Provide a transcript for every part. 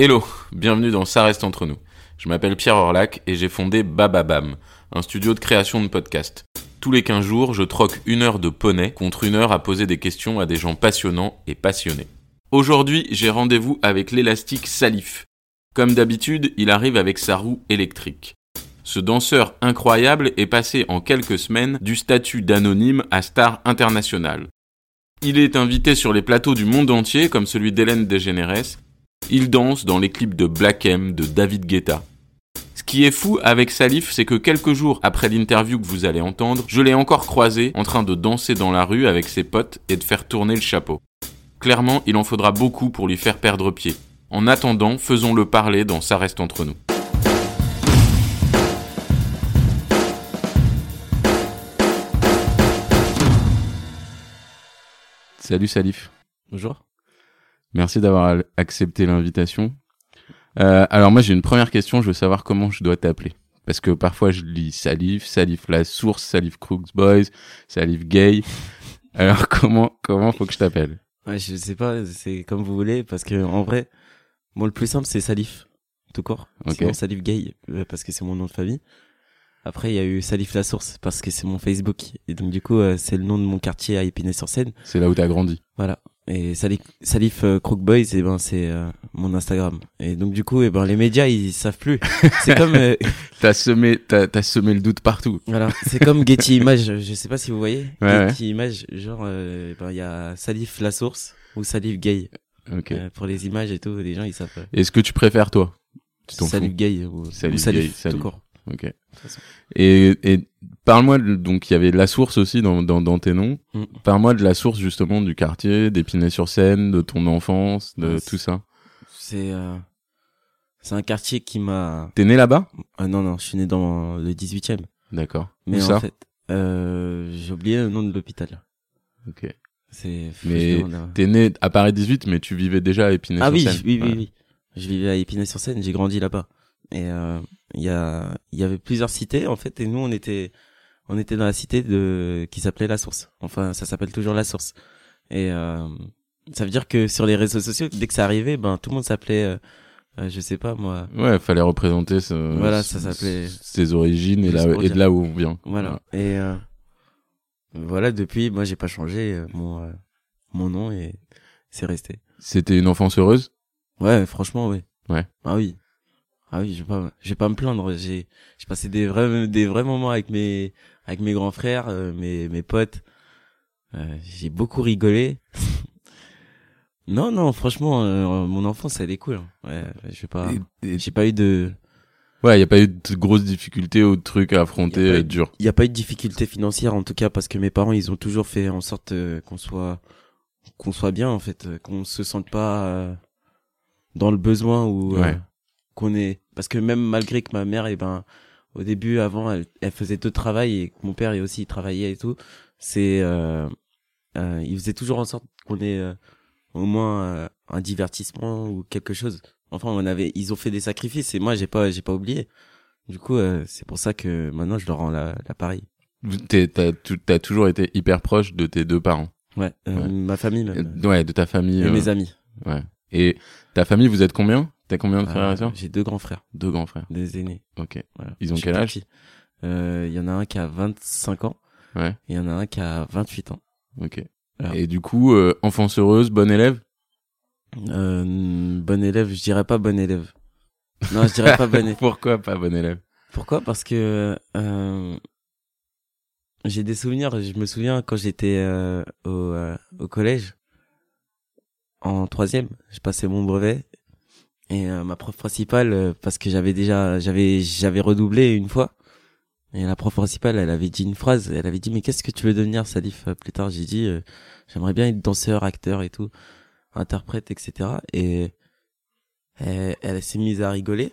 Hello, bienvenue dans Ça reste entre nous. Je m'appelle Pierre Orlac et j'ai fondé Bababam, un studio de création de podcasts. Tous les 15 jours, je troque une heure de poney contre une heure à poser des questions à des gens passionnants et passionnés. Aujourd'hui, j'ai rendez-vous avec l'élastique Salif. Comme d'habitude, il arrive avec sa roue électrique. Ce danseur incroyable est passé en quelques semaines du statut d'anonyme à star international. Il est invité sur les plateaux du monde entier comme celui d'Hélène DeGeneres il danse dans les clips de Black M, de David Guetta. Ce qui est fou avec Salif, c'est que quelques jours après l'interview que vous allez entendre, je l'ai encore croisé en train de danser dans la rue avec ses potes et de faire tourner le chapeau. Clairement, il en faudra beaucoup pour lui faire perdre pied. En attendant, faisons-le parler dans Ça reste entre nous. Salut Salif. Bonjour. Merci d'avoir accepté l'invitation. Euh, alors moi j'ai une première question, je veux savoir comment je dois t'appeler. Parce que parfois je lis Salif, Salif la source, Salif Crooks Boys, Salif Gay. Alors comment comment faut que je t'appelle? Ouais, je sais pas, c'est comme vous voulez parce que en vrai, moi le plus simple c'est Salif tout court. Okay. Salif Gay euh, parce que c'est mon nom de famille. Après, il y a eu Salif La Source parce que c'est mon Facebook et donc du coup, euh, c'est le nom de mon quartier à Épinay-sur-Seine. C'est là où t'as grandi. Voilà. Et Salif, Salif euh, Crook Boys, et eh ben c'est euh, mon Instagram. Et donc du coup, et eh ben les médias ils savent plus. C'est comme euh, t'as semé t'as as semé le doute partout. Voilà, c'est comme Getty Images. Je sais pas si vous voyez. Ouais, Getty Images, genre eh ben il y a Salif la source ou Salif Gay. Ok. pour les images et tout, les gens ils savent. Est-ce que tu préfères toi? Salif Gay ou Salif, ou Salif, Gay, tout court. Ok. Et, et parle-moi, donc il y avait de la source aussi dans, dans, dans tes noms. Mm. Parle-moi de la source justement du quartier, d'Épinay-sur-Seine, de ton enfance, de tout ça. C'est euh, c'est un quartier qui m'a. T'es né là-bas? Euh, Non, non, je suis né dans le 18e. D'accord. Mais en fait, euh, j'ai oublié le nom de l'hôpital. Ok. C'est. Mais t'es né à Paris 18, mais tu vivais déjà à Épinay-sur-Seine. Ah oui, oui, oui, oui. Je vivais à Épinay-sur-Seine, j'ai grandi là-bas. Et euh, il y a il y avait plusieurs cités en fait et nous on était on était dans la cité de qui s'appelait la source. Enfin ça s'appelle toujours la source. Et euh, ça veut dire que sur les réseaux sociaux dès que ça arrivait ben tout le monde s'appelait euh, euh je sais pas moi. Ouais fallait représenter ce, voilà ça s'appelait ses origines et là et de là où on vient. Voilà, et euh, voilà depuis moi j'ai pas changé euh, mon mon nom et c'est resté. C'était une enfance heureuse? Ouais franchement oui. Ouais. Ah oui ah oui, je vais pas, je vais pas me plaindre. J'ai, j'ai passé des vrais, des vrais moments avec mes, avec mes grands frères, euh, mes, mes potes. Euh, j'ai beaucoup rigolé. non, non, franchement, euh, mon enfance, elle est cool. Hein. Ouais, je vais pas, j'ai pas eu de. Ouais, il y a pas eu de grosses difficultés ou de trucs à affronter dur. Il y a pas eu de difficultés financières en tout cas parce que mes parents, ils ont toujours fait en sorte qu'on soit, qu'on soit bien en fait, qu'on se sente pas dans le besoin ou. Ouais qu'on est parce que même malgré que ma mère et eh ben au début avant elle, faisait deux travail et que mon père et aussi il travaillait et tout c'est euh, euh, il faisait toujours en sorte qu'on ait euh, au moins euh, un divertissement ou quelque chose. Enfin on avait ils ont fait des sacrifices et moi j'ai pas j'ai pas oublié. Du coup euh, c'est pour ça que maintenant je leur rends l'appareil t'as as toujours été hyper proche de tes deux parents. Ouais, ma famille même. ouais de ta famille et mes amis. ouais. Et ta famille vous êtes combien? T'as combien de frères et sœurs J'ai deux grands frères. Deux grands frères. Des aînés. Ok. Ils ont quel âge Il euh, y en a un qui a 25 ans. Ouais. Il y en a un qui a 28 ans. Ok. Et du coup, euh, enfance heureuse, bon élève euh, Bon élève, je dirais pas bon élève. Non, je dirais pas bon élève. Pourquoi pas bon élève Pourquoi? Parce que euh, j'ai des souvenirs. Je me souviens quand j'étais euh, au, euh, au collège, en troisième, je passais mon brevet et euh, ma prof principale, euh, parce que j'avais déjà, j'avais, j'avais redoublé une fois. Et la prof principale, elle avait dit une phrase. Elle avait dit mais qu'est-ce que tu veux devenir, Salif? Euh, Plus tard, j'ai dit j'aimerais bien être danseur, acteur et tout, interprète, etc. Et elle, elle s'est mise à rigoler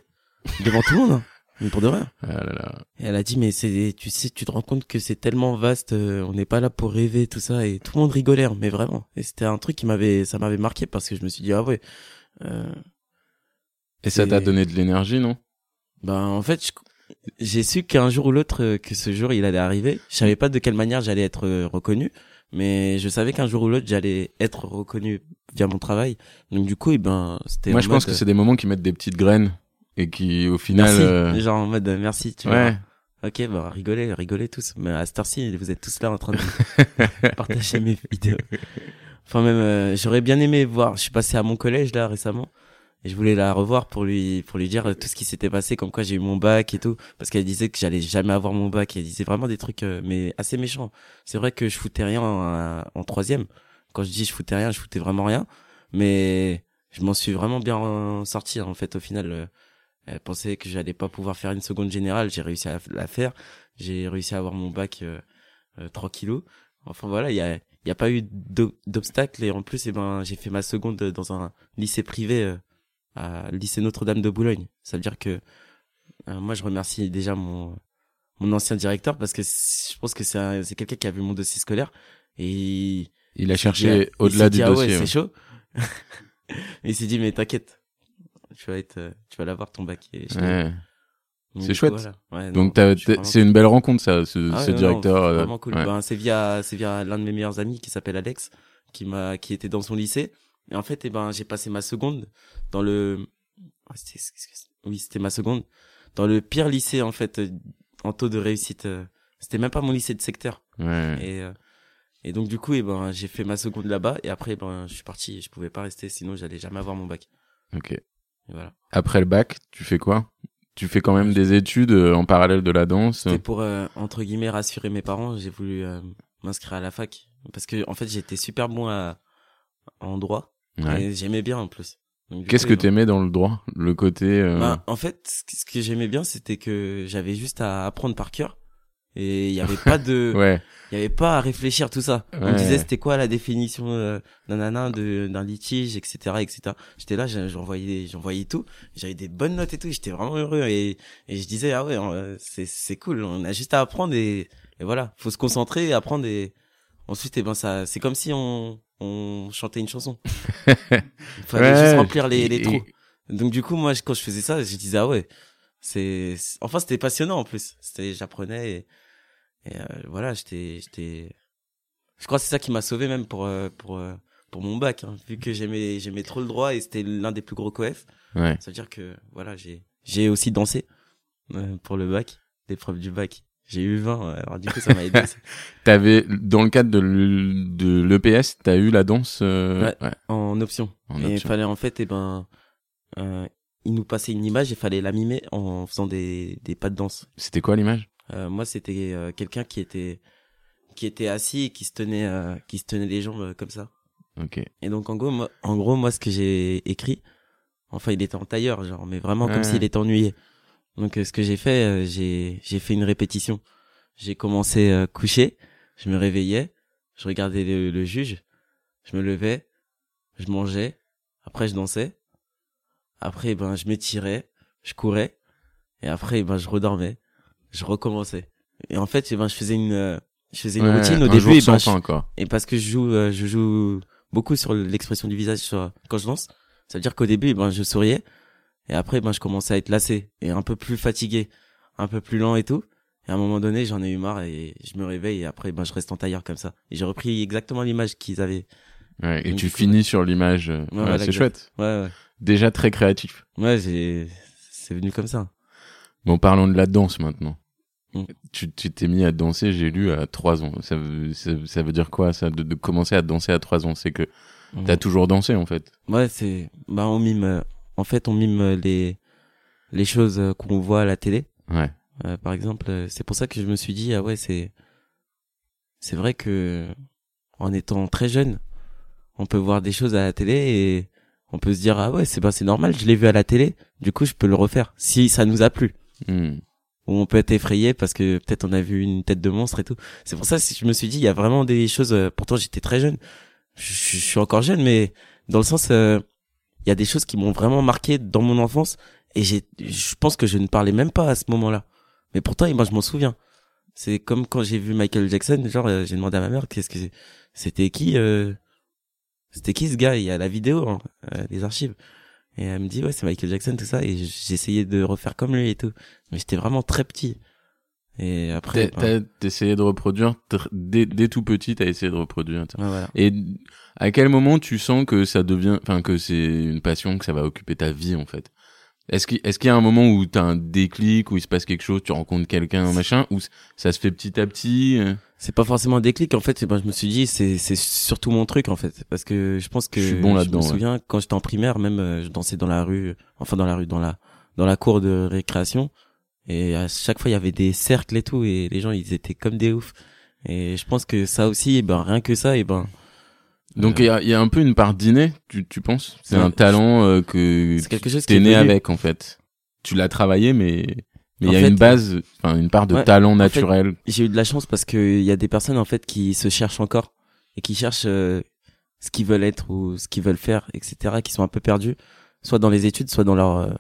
devant tout le monde. Hein. Mais pour de vrai. Ah là là. Et elle a dit mais c'est tu sais tu te rends compte que c'est tellement vaste on n'est pas là pour rêver tout ça et tout le monde rigolait hein, mais vraiment et c'était un truc qui m'avait ça m'avait marqué parce que je me suis dit ah ouais euh, et ça t'a donné de l'énergie, non? Ben en fait, j'ai su qu'un jour ou l'autre euh, que ce jour il allait arriver. Je savais pas de quelle manière j'allais être euh, reconnu, mais je savais qu'un jour ou l'autre j'allais être reconnu via mon travail. Donc du coup, et ben, c'était. Moi, je pense que c'est des moments qui mettent des petites graines et qui, au final. Merci. euh, Genre en mode euh, merci. Tu Ouais. vois. Ok, bah rigolez, rigolez tous. Mais à cette heure-ci, vous êtes tous là en train de partager mes vidéos. Enfin même, euh, j'aurais bien aimé voir. Je suis passé à mon collège là récemment et je voulais la revoir pour lui pour lui dire tout ce qui s'était passé, comme quoi j'ai eu mon bac et tout, parce qu'elle disait que j'allais jamais avoir mon bac. Elle disait vraiment des trucs euh, mais assez méchants. C'est vrai que je foutais rien en, troisième. Quand je dis je foutais rien, je foutais vraiment rien. Mais je m'en suis vraiment bien sorti en fait au final. elle pensait que j'allais pas pouvoir faire une seconde générale. J'ai réussi à la faire. J'ai réussi à avoir mon bac euh, euh. Enfin voilà, il y a, il y a pas eu d'o- d'obstacle et en plus, eh ben, j'ai fait ma seconde dans un lycée privé, euh, à lycée Notre-Dame de Boulogne. Ça veut dire que euh, moi, je remercie déjà mon mon ancien directeur parce que je pense que c'est c'est quelqu'un qui a vu mon dossier scolaire et il, a cherché au-delà du dit, ah ouais, dossier. c'est chaud. Il s'est dit mais t'inquiète, tu vas être, tu vas l'avoir ton bac. Et Ouais. C'est chouette. voilà. Ouais, Donc, c'est une belle rencontre, ça, ce, ah ce ouais, non, directeur. non, euh, vraiment cool. ouais. Ben, c'est via, c'est via l'un de mes meilleurs amis qui s'appelle Alex, qui m'a, qui était dans son lycée. Et en fait, eh ben, j'ai passé ma seconde dans le, oui, c'était ma seconde dans le pire lycée en fait euh, en taux de réussite. euh, C'était même pas mon lycée de secteur. Ouais. Et euh, et donc du coup, eh ben, j'ai fait ma seconde là-bas. Et après, eh ben, je suis parti. Je pouvais pas rester, sinon j'allais jamais avoir mon bac. Ok. Et voilà. Après le bac, tu fais quoi? Tu fais quand même des études en parallèle de la danse? C'était pour euh, entre guillemets rassurer mes parents. J'ai voulu euh, m'inscrire à la fac parce que en fait, j'étais super bon à, en droit. Ouais. Et j'aimais bien en plus. Qu'est-ce que t'aimais dans le droit Le côté. euh, ben, En fait, ce que- j'aimais bien, c'était que j'avais juste à apprendre par cœur. Et il y avait pas de, Ouais. il y avait pas à réfléchir tout ça. On me disait c'était quoi la définition euh, nanana de d'un litige, etc., etc. J'étais là, j'envoyais, j'envoyais tout. J'avais des bonnes notes et tout. J'étais vraiment heureux et et je disais ah ouais, euh, c'est c'est cool. On a juste à apprendre et, et voilà, faut se concentrer, et apprendre et ensuite eh ben ça, c'est comme si on on chantait une chanson. Il fallait Ouais. juste remplir les les Et- trous. Donc du coup moi quand je faisais ça, je disais ah ouais, c'est enfin c'était passionnant en plus. C'était j'apprenais et, et euh, voilà, j'étais j'étais je crois que c'est ça qui m'a sauvé même pour euh, pour euh, pour mon bac hein, vu que j'aimais j'aimais trop le droit et c'était l'un des plus gros coefs. Ouais. Ça veut dire que voilà, j'ai j'ai aussi dansé pour le bac, l'épreuve du bac. J'ai eu 20, euh, alors du coup ça m'a aidé. T'avais dans le cadre de l'EPS, t'as eu la danse. euh, Ouais. en option. En et il fallait en fait, eh ben, euh, il nous passait une image, il fallait la mimer en faisant des, des pas de danse. C'était quoi l'image? Euh, moi, c'était euh, quelqu'un qui était qui était assis et qui se tenait euh, qui se tenait les jambes euh, comme ça. Ok. Et donc en gros, moi, en gros, moi, ce que j'ai écrit, enfin, il était en tailleur, genre, mais vraiment comme s'il était ennuyé. Donc euh, ce que j'ai fait, euh, j'ai j'ai fait une répétition. J'ai commencé euh, coucher, je me réveillais, je regardais le, le juge, je me levais, je mangeais, après je dansais, après ben je m'étirais, je courais, et après ben je redormais, je recommençais. Et en fait, ben je faisais une euh, je faisais une Ouais, routine au un début. et ben, je- et parce que je joue, euh, je joue beaucoup sur l'expression du visage sur, quand je danse. Ça veut dire qu'au début, ben, je souriais. Et après, ben, je commençais à être lassé et un peu plus fatigué, un peu plus lent et tout. Et à un moment donné, j'en ai eu marre et je me réveille et après, ben, je reste en tailleur comme ça. Et j'ai repris exactement l'image qu'ils avaient. Ouais, et Donc, tu finis sur l'image. euh, ouais, voilà, c'est chouette. Ouais, ouais. Déjà très créatif. Ouais, j'ai, c'est venu comme ça. Bon, parlons de la danse maintenant. Mm. Tu tu t'es mis à danser, j'ai lu, à 3 ans. Ça veut, ça, ça veut dire quoi, ça, de, de commencer à danser à 3 ans? C'est que t'as toujours dansé, en fait. Ouais, c'est, bah, on mime, euh, en fait, on mime euh, les, les choses euh, qu'on voit à la télé. Ouais. Euh, par exemple, euh, c'est pour ça que je me suis dit ah ouais c'est c'est vrai que en étant très jeune, on peut voir des choses à la télé et on peut se dire ah ouais c'est ben c'est normal, je l'ai vu à la télé, du coup je peux le refaire si ça nous a plu. Hmm. Ou on peut être effrayé parce que peut-être on a vu une tête de monstre et tout. C'est pour ça que je me suis dit il y a vraiment des choses pourtant j'étais très jeune. Je, je suis encore jeune mais dans le sens euh, il y a des choses qui m'ont vraiment marqué dans mon enfance et j'ai je pense que je ne parlais même pas à ce moment-là. Mais pourtant, moi, je m'en souviens. C'est comme quand j'ai vu Michael Jackson, genre, euh, j'ai demandé à ma mère, qu'est-ce que c'était qui, euh, c'était qui ce gars? Il y a la vidéo, hein, euh, les archives. Et elle me dit, ouais, c'est Michael Jackson, tout ça. Et j'essayais de refaire comme lui et tout. Mais j'étais vraiment très petit. Et après, t'as ben... essayé de reproduire dès, dès tout petit, t'as essayé de reproduire. Ouais, voilà. Et à quel moment tu sens que ça devient, enfin que c'est une passion, que ça va occuper ta vie en fait? Est-ce qu'il est-ce qu'il y a un moment où t'as un déclic, où il se passe quelque chose, tu rencontres quelqu'un, machin, ou ça se fait petit à petit euh? C'est pas forcément un déclic en fait. Ben, je me suis dit c'est c'est surtout mon truc en fait, parce que je pense que je suis bon là-dedans. Je me souviens quand j'étais en primaire, même euh, je dansais dans la rue, enfin dans la rue, dans la dans la cour de récréation. Et à chaque fois, il y avait des cercles et tout, et les gens, ils étaient comme des oufs. Et je pense que ça aussi, eh ben rien que ça, et eh ben. Donc il y, a, y, a, un peu une part d'inné, tu, tu penses? C'est un talent euh, que c'est quelque chose t'es né avec en fait. Tu l'as travaillé, mais mais il y a une base, enfin une part de talent naturel. J'ai eu de la chance parce que il y a des personnes en fait qui se cherchent encore et qui cherchent euh, ce qu'ils veulent être ou ce qu'ils veulent faire, etc. Qui sont un peu perdus, soit dans les études, soit dans leur euh,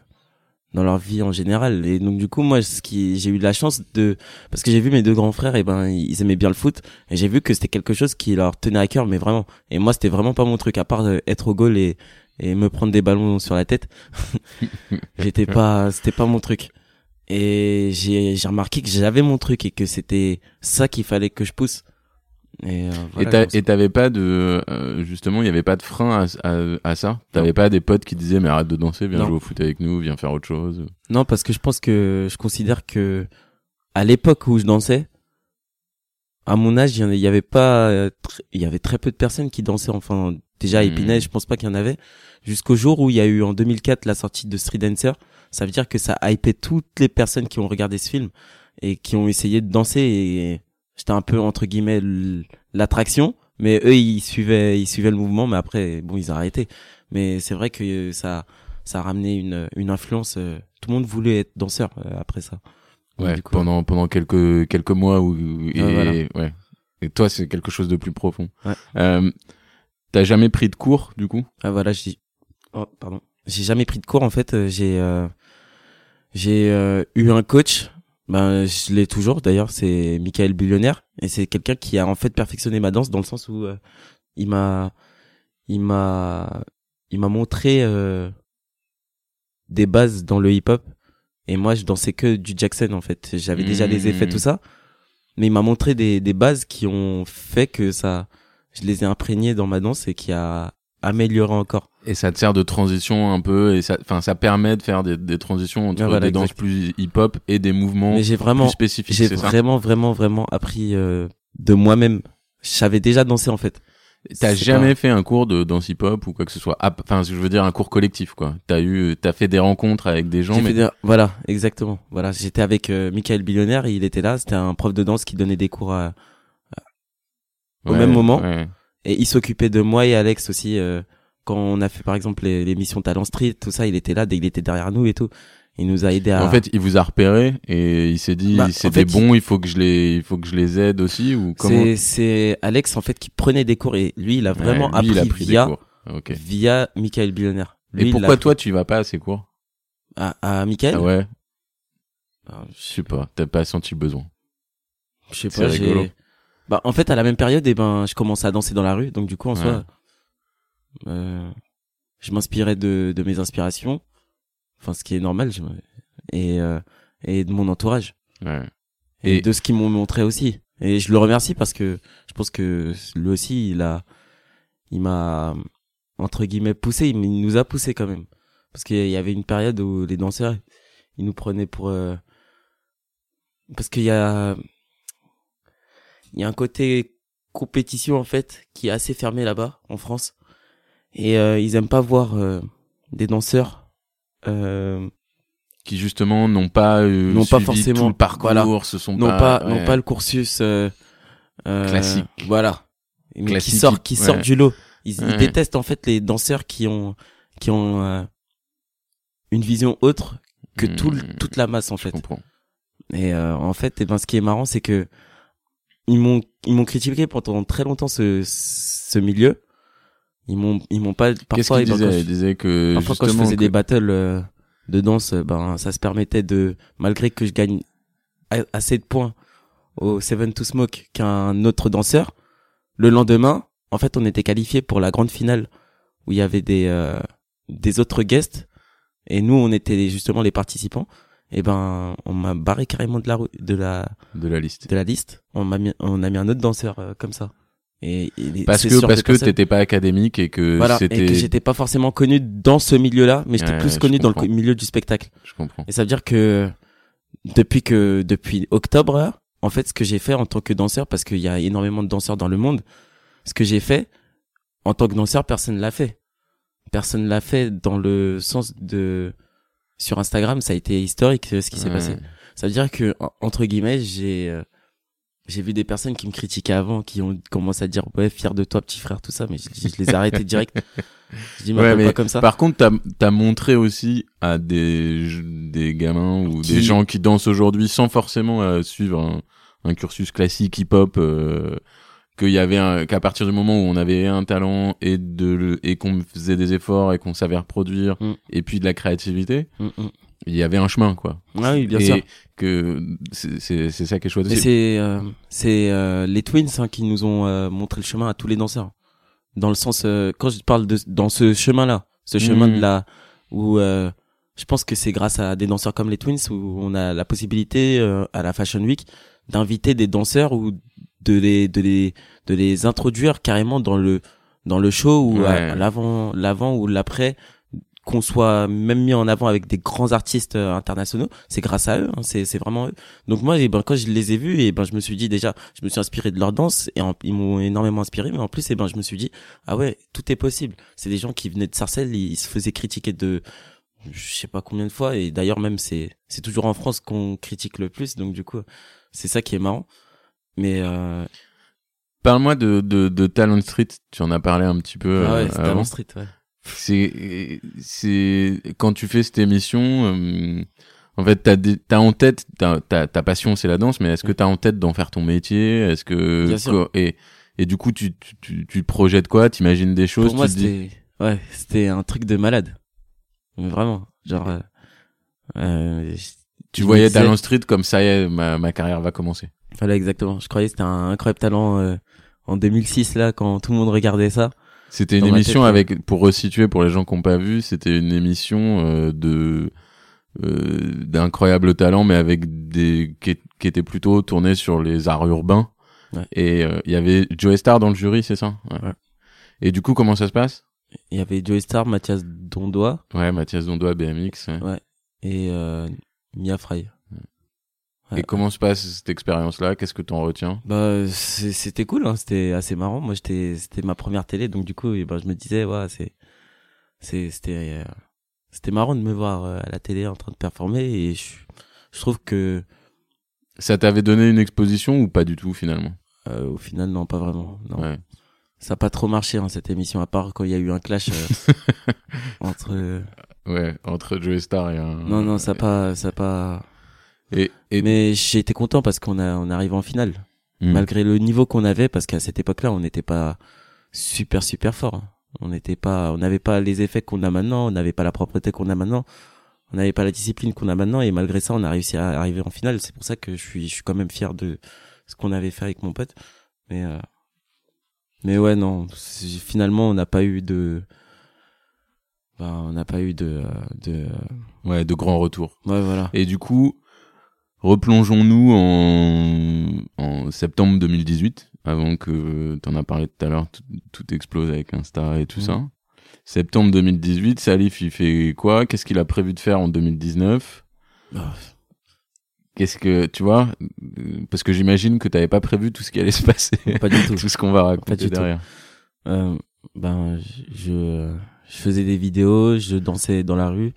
dans leur vie en général. Et donc du coup moi ce qui j'ai eu de la chance de parce que j'ai vu mes deux grands frères et ben ils aimaient bien le foot et j'ai vu que c'était quelque chose qui leur tenait à cœur mais vraiment. Et moi c'était vraiment pas mon truc à part être au goal et et me prendre des ballons sur la tête. J'étais pas c'était pas mon truc. Et j'ai j'ai remarqué que j'avais mon truc et que c'était ça qu'il fallait que je pousse et, euh, et t'avais pas de euh, justement il y avait pas de frein à, à, à ça? T'avais pas des potes qui disaient mais arrête de danser viens jouer au foot avec nous viens faire autre chose? Non parce que je pense que je considère que à l'époque où je dansais à mon âge il y avait pas il y avait très peu de personnes qui dansaient. Enfin déjà à hmm. Épinay je pense pas qu'il y en avait. Jusqu'au jour où il y a eu en 2004 la sortie de Street Dancer ça veut dire que ça a hypé toutes les personnes qui ont regardé ce film et qui ont essayé de danser et j'étais un peu entre guillemets l'attraction. Mais eux ils suivaient ils suivaient le mouvement mais après bon ils ont arrêté. Mais c'est vrai que ça ça a ramené une une influence euh, tout le monde voulait être danseur euh, après ça. Ouais pendant pendant quelques quelques mois où et, ouais. Et toi c'est quelque chose de plus profond. Ouais. euh, t'as jamais pris de cours du coup? Ah voilà j'ai oh pardon. J'ai jamais pris de cours en fait. Euh, j'ai j'ai eu un coach ben, je l'ai toujours d'ailleurs, c'est Michael Billionnaire et c'est quelqu'un qui a en fait perfectionné ma danse dans le sens où euh, il m'a il m'a il m'a montré euh, des bases dans le hip-hop et moi je dansais que du Jackson en fait. J'avais déjà les effets tout mmh. ça, mais il m'a montré des des bases qui ont fait que ça je les ai imprégnés dans ma danse et qui a amélioré encore. Et ça te sert de transition un peu, et ça, enfin, ça permet de faire des, des transitions entre des danses plus hip-hop et des mouvements vraiment, plus spécifiques. J'ai vraiment, vraiment, vraiment appris euh, de moi-même. J'avais déjà dansé en fait. T'as jamais fait un cours de danse hip-hop ou quoi que ce soit? Enfin, je veux dire un cours collectif, quoi. T'as eu, t'as fait des rencontres avec des gens. Mais... Voilà, exactement. Voilà, j'étais avec euh, Michael Billionnaire, il était là. C'était un prof de danse qui donnait des cours à... au même moment. Et il s'occupait de moi et Alex aussi. Euh, quand on a fait par exemple l'émission Talent Street, tout ça, il était là, il était derrière nous et tout. Il nous a aidé à. En fait, il vous a repéré et il s'est dit, bah, c'est des bons, il... faut que je les, il faut que je les aide aussi ou comment C'est, Alex en fait qui prenait des cours et lui, il a vraiment appris, il a pris via, via Michael Billionnaire. et pourquoi toi, tu vas pas à ces cours? À, à Michael? Ah Ouais. Ah, je sais pas, t'as pas senti le besoin. Je sais pas, j'ai. Bah en fait à la même période, et eh ben je commençais à danser dans la rue, donc du coup en soi euh, je m'inspirais de, de mes inspirations, enfin ce qui est normal, je, et euh, et de mon entourage. Ouais. Et, de ce qu'ils m'ont montré aussi. Et je le remercie parce que je pense que lui aussi il a il m'a entre guillemets poussé, il, nous a poussé quand même. Parce qu'il y avait une période où les danseurs ils nous prenaient pour euh, parce qu'il y a il y a un côté compétition en fait qui est assez fermé là-bas en France et euh, ils aiment pas voir euh, des danseurs euh, qui justement n'ont pas euh, n'ont pas forcément tout le parcours, voilà. se sont n'ont pas, pas n'ont pas le cursus classique. Voilà. Mais qui sort qui sort du lot. Ils, ils, détestent en fait les danseurs qui ont qui ont une vision autre que tout, hmm. toute la masse en fait. Et en fait, et eh ben ce qui est marrant, c'est que ils m'ont ils m'ont critiqué pendant très longtemps ce ce milieu. Ils m'ont ils m'ont pas parfois ils disaient, ils disaient que parfois quand je faisais des battles euh, de danse ben ça se permettait de malgré que je gagne assez de points au Seven to Smoke qu'un autre danseur le lendemain en fait on était qualifié pour la grande finale où il y avait des euh, des autres guests. Et nous on était justement les participants et ben on m'a barré carrément de la de la De la liste. de la liste. On m'a mis on a mis un autre danseur euh, comme ça. Et, et Parce que parce que personne- t'étais pas académique et que voilà et c'était. que j'étais pas forcément connu dans ce milieu-là, mais j'étais Ouais, plus connu dans le milieu du spectacle. Je comprends. Et ça veut dire que depuis que depuis octobre, en fait, ce que j'ai fait en tant que danseur, parce qu'il y a énormément de danseurs dans le monde, ce que j'ai fait en tant que danseur, personne l'a fait. Personne l'a fait dans le sens de sur Instagram, ça a été historique euh, ce qui s'est Ouais. passé. Ça veut dire que en- entre guillemets, j'ai euh, j'ai vu des personnes qui me critiquaient avant, qui ont commencé à dire ouais fier de toi petit frère tout ça, mais je, je les ai arrêtés direct. Je dis Ouais, mais pas comme ça. Par contre, t'as as montré aussi à des des gamins ou Qui- des gens qui dansent aujourd'hui sans forcément euh, suivre un, un cursus classique hip-hop. Euh, qu'il y avait un- qu'à partir du moment où on avait un talent et de et qu'on faisait des efforts et qu'on savait reproduire Mm. et puis de la créativité Mm, mm. il y avait un chemin quoi Ah oui, bien et sûr. que c'est ça qui est chouette Mais c'est euh, c'est euh, les Twins hein, qui nous ont euh, montré le chemin à tous les danseurs. Dans le sens euh, quand je parle de dans ce chemin-là, ce chemin de la où euh, je pense que c'est grâce à des danseurs comme les Twins où on a la possibilité euh, à la Fashion Week d'inviter des danseurs ou de les de les de les introduire carrément dans le dans le show ou à- Ouais. l'avant l'avant ou l'après qu'on soit même mis en avant avec des grands artistes euh, internationaux, c'est grâce à eux, hein, c'est c'est vraiment eux. Donc moi, eh ben, quand je les ai vus, et ben je me suis dit déjà, je me suis inspiré de leur danse et en- ils m'ont énormément inspiré, mais en plus, et ben je me suis dit ah ouais, tout est possible. C'est des gens qui venaient de Sarcelles, ils, ils se faisaient critiquer de je sais pas combien de fois et d'ailleurs même c'est c'est toujours en France qu'on critique le plus, donc du coup c'est ça qui est marrant. Mais euh, Parle-moi de, de de Talent Street. Tu en as parlé un petit peu. ah ouais, euh, avant. avant Street, ouais. c'est c'est quand tu fais cette émission euh, en fait t'as des- t'as en tête ta ta passion c'est la danse mais est-ce que t'as en tête d'en faire ton métier? Est-ce que Bien sûr. et et du coup tu tu tu, tu te projettes quoi? T'imagines des choses? Pour moi, dis c'était ouais, c'était un truc de malade. Mais vraiment, genre euh, euh, tu voyais disais- Talent Street comme ça y est ma ma carrière va commencer Voilà, exactement. Je croyais que c'était un incroyable talent euh, en 2006 là quand tout le monde regardait ça. c'était une émission tête, avec pour resituer pour les gens qui ont pas vu c'était une émission euh, de euh, d'incroyables talents mais avec des qui, qui était plutôt tourné sur les arts urbains Ouais. et euh, il y avait Joe Star dans le jury c'est ça? Ouais. et du coup comment ça se passe? Il y avait Joey Star, Mathias Dondois ouais Mathias Dondois BMX ouais. Ouais. et euh, Mia Fry. Et comment se passe cette expérience là qu'est-ce que t'en retiens? Bah c'était cool, hein. c'était assez marrant. Moi j'étais c'était ma première télé donc du coup eh ben, je me disais ouais c'est c'était euh, c'était marrant de me voir euh, à la télé en train de performer et je, je trouve que ça t'avait donné une exposition ou pas du tout finalement? Euh, au final non pas vraiment non. ouais Ça a pas trop marché hein, cette émission à part quand il y a eu un clash entre ouais entre Joe Star et un Non non, ça a pas ça a pas et, et mais j'ai été content parce qu'on a on arrive en finale Hmm. malgré le niveau qu'on avait parce qu'à cette époque-là, on n'était pas super super fort. On n'était pas on n'avait pas les effets qu'on a maintenant, on n'avait pas la propreté qu'on a maintenant. On n'avait pas la discipline qu'on a maintenant et malgré ça, on a réussi à arriver en finale. C'est pour ça que je suis je suis quand même fier de ce qu'on avait fait avec mon pote. Mais euh, mais ouais non, finalement on n'a pas eu de ben, on n'a pas eu de de ouais de grands retours ouais voilà. Et du coup, replongeons-nous en, en septembre 2018, avant que t'en as parlé tout à l'heure, tout, tout explose avec Insta et tout ça. Septembre 2018, Salif, il fait quoi? Qu'est-ce qu'il a prévu de faire en 2019 Ah, Qu'est-ce que, tu vois euh, Parce que j'imagine que t'avais pas prévu tout ce qui allait se passer, pas du tout. tout ce qu'on va raconter du tout. Euh, ben, je, je faisais des vidéos, je dansais dans la rue,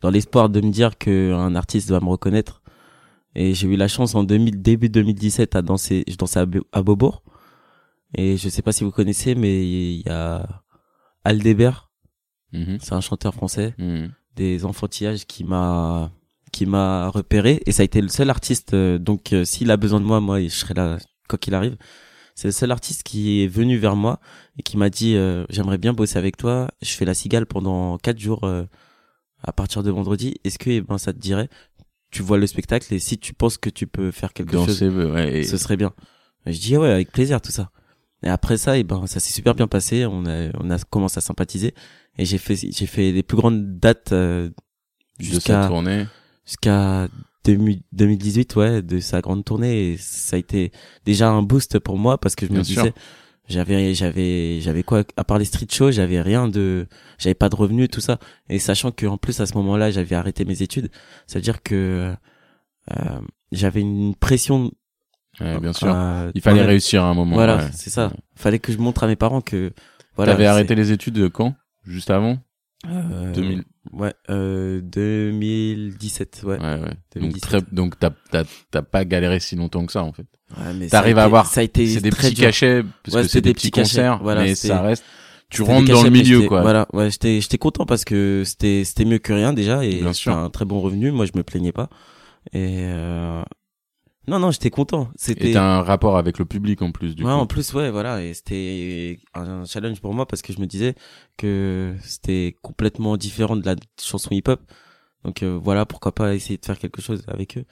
dans l'espoir de me dire que un artiste va me reconnaître. Et j'ai eu la chance en 2000, début 2017 à danser, je dansais à, à Beaubourg. Et je sais pas si vous connaissez, mais il y a Aldébert, Mhm. c'est un chanteur français, Mhm. des enfantillages qui m'a, qui m'a repéré. Et ça a été le seul artiste, euh, donc euh, s'il a besoin de moi, moi, je serai là quoi qu'il arrive. C'est le seul artiste qui est venu vers moi et qui m'a dit euh, j'aimerais bien bosser avec toi. Je fais la cigale pendant quatre jours euh, à partir de vendredi. Est-ce que eh ben ça te dirait Tu vois le spectacle et si tu penses que tu peux faire quelque chose, ouais, et- ce serait bien. Et je dis ah ouais avec plaisir tout ça. Et après ça, et ben ça s'est super bien passé. On a on a commencé à sympathiser et j'ai fait j'ai fait les plus grandes dates euh, jusqu'à tournée. jusqu'à 2018, ouais, de sa grande tournée. Et ça a été déjà un boost pour moi parce que je me disais, j'avais, j'avais, j'avais quoi, à part les street shows, j'avais rien de, j'avais pas de revenus, tout ça. Et sachant que, en plus, à ce moment-là, j'avais arrêté mes études, ça veut dire que, euh, j'avais une pression. Ouais, bien sûr. Il fallait réussir à un moment. Voilà, c'est ça. Il fallait que je montre à mes parents que, voilà. T'avais arrêté les études quand? Juste avant? Euh, 2000. Ouais, euh, 2017, ouais. Ouais, ouais. Donc, très, donc t'as, t'as, t'as pas galéré si longtemps que ça, en fait. Ouais, mais T'arrives à avoir, ça a été c'est des petits cachets, parce que c'est des, petits, concerts, voilà, mais ça reste, tu rentres dans le milieu, quoi. Voilà, ouais, j'étais, j'étais content parce que c'était, c'était mieux que rien, déjà, et c'était un très bon revenu, moi je me plaignais pas. Et, euh, non, non, j'étais content. C'était un rapport avec le public en plus. Du ouais, en plus, ouais, voilà, et c'était un challenge pour moi parce que je me disais que c'était complètement différent de la chanson hip-hop. Donc euh, voilà, pourquoi pas essayer de faire quelque chose avec eux.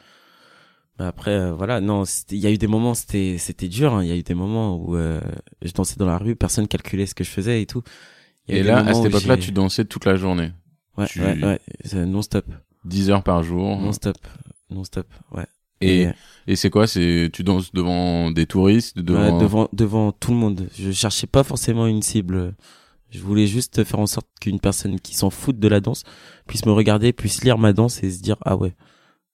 Mais après, euh, voilà, non, il y a eu des moments, c'était c'était dur. Hein. Il y a eu des moments où euh, je dansais dans la rue, personne calculait ce que je faisais et tout. Et là, à cette époque-là, tu dansais toute la journée. Ouais, ouais, ouais, non-stop. 10 heures par jour. Non-stop, non-stop, ouais. Et, et, c'est quoi C'est tu danses devant des touristes, devant... devant devant tout le monde. Je cherchais pas forcément une cible. Je voulais juste faire en sorte qu'une personne qui s'en fout de la danse puisse me regarder, puisse lire ma danse et se dire ah ouais,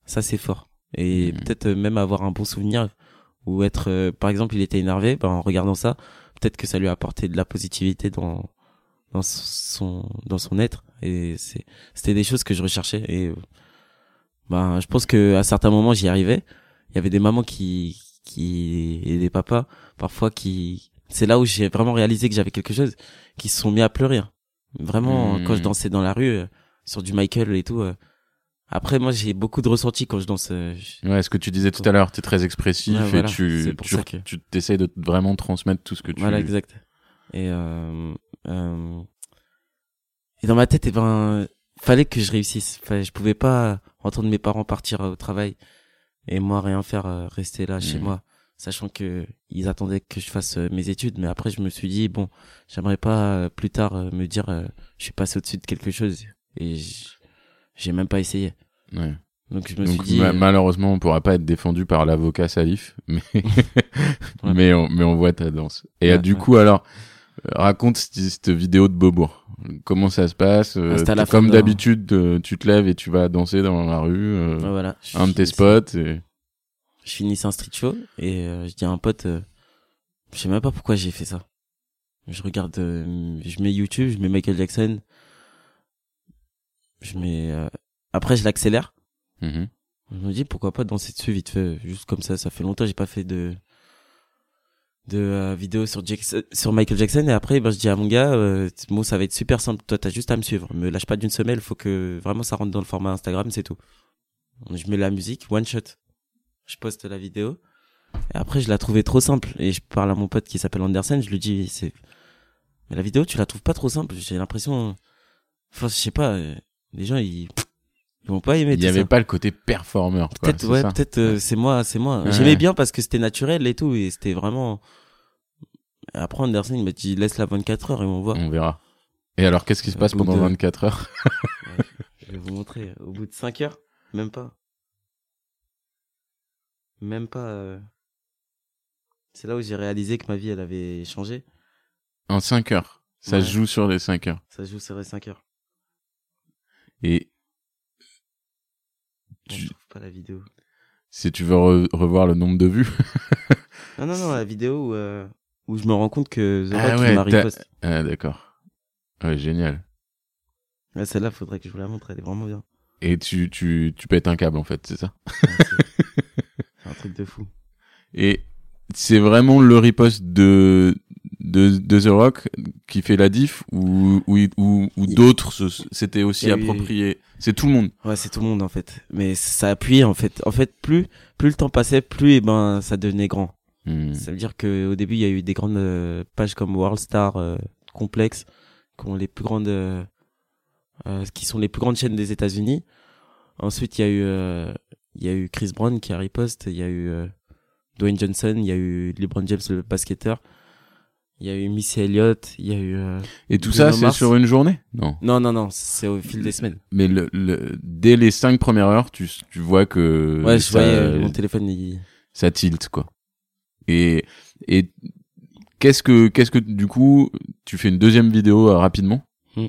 ça c'est fort. Et hmm. peut-être même avoir un bon souvenir ou être euh, par exemple il était énervé, ben, en regardant ça, peut-être que ça lui a apporté de la positivité dans dans son dans son être et c'est c'était des choses que je recherchais et ben je pense que à certains moments j'y arrivais il y avait des mamans qui qui et des papas parfois qui c'est là où j'ai vraiment réalisé que j'avais quelque chose qui se sont mis à pleurer vraiment quand je hmm. dansais dans la rue euh, sur du Michael et tout euh. après moi j'ai beaucoup de ressentis quand je danse euh, ouais ce que tu disais tout à l'heure tu es très expressif et tu tu, tu t'essayes de vraiment transmettre tout ce que tu voilà exact et euh, euh, et dans ma tête et eh ben fallait que je réussisse. Fallait, je pouvais pas entendre mes parents partir au travail et moi rien faire, euh, rester là chez mmh. moi, sachant que ils attendaient que je fasse euh, mes études. Mais après, je me suis dit bon, j'aimerais pas euh, plus tard me dire je suis passé au-dessus de quelque chose et j'ai même pas essayé. Ouais. Donc je me suis dit malheureusement on pourra pas être défendu par l'avocat Salif, mais mais on mais on voit ta danse. Et du coup alors raconte cette, vidéo de Beaubourg. Comment ça se passe euh, Comme d'habitude, euh, tu te lèves et tu vas danser dans la rue. Euh, voilà. Un de tes spots. Et... Je finis un street show et je dis à un pote, je sais même pas pourquoi j'ai fait ça. Je regarde, je mets YouTube, je mets Michael Jackson. Je mets. Après, je l'accélère. Mm-hmm. Je me dis pourquoi pas danser dessus vite fait, juste comme ça. Ça fait longtemps que j'ai pas fait de de euh, vidéos sur sur Michael Jackson. Et après ben je dis à mon gars euh, bon ça va être super simple. Toi t'as juste à me suivre. Me lâche pas d'une semelle. Faut que vraiment ça rentre dans le format Instagram c'est tout. Je mets la musique one shot. Je poste la vidéo. Et après je la trouvais trop simple. Et je parle à mon pote qui s'appelle Anderson je lui dis c'est mais la vidéo tu la trouves pas trop simple. J'ai l'impression enfin je sais pas euh, les gens ils ils vont pas aimer il y avait pas le côté performeur peut-être ouais peut-être euh, c'est moi c'est moi. J'aimais bien parce que c'était naturel et tout et c'était vraiment après Anderson il m'a dit laisse la 24 heures et on voit on verra. Et alors qu'est-ce qui se passe pendant 24 heures je vais vous montrer. Au bout de 5 heures même pas. Même pas euh, c'est là où j'ai réalisé que ma vie elle avait changé. En 5 heures. Ça joue sur les 5 heures. Ça joue sur les 5 heures. Et tu... trouve pas la vidéo. Si tu veux revoir le nombre de vues. non, non, non, la vidéo où, euh, où je me rends compte que The ah Rock ouais, Ah, d'accord. Ouais, génial. Ouais, celle-là, faudrait que je vous la montre, elle est vraiment bien. Et tu, tu, tu pètes un câble, en fait, c'est ça? C'est un truc de fou. Et c'est vraiment le riposte de, de, de The Rock qui fait la diff ou, ou, ou, ou d'autres c'était aussi approprié C'est tout le monde. Ouais, c'est tout le monde en fait. Mais ça appuyait en fait. En fait, plus plus le temps passait, plus et eh ben ça devenait grand. Hmm. Ça veut dire que au début il y a eu des grandes euh, pages comme Worldstar euh, Complex, qui ont les plus grandes, euh, euh, qui sont les plus grandes chaînes des États-Unis. Ensuite il y a eu il y a eu Chris Brown qui a riposte, il y a eu Dwayne Johnson, il y a eu LeBron James le basketteur Il y a eu Missy Elliott, il y a eu. euh, Et tout Bruno ça, c'est sur une journée? Non. Non, non, non, c'est au fil des semaines. Mais le, le, dès les cinq premières heures, tu, tu vois que Ouais, je voyais euh, mon téléphone. Il... ça tilt, quoi. Et, et qu'est-ce que, qu'est-ce que, du coup, tu fais une deuxième vidéo euh, rapidement? Hmm.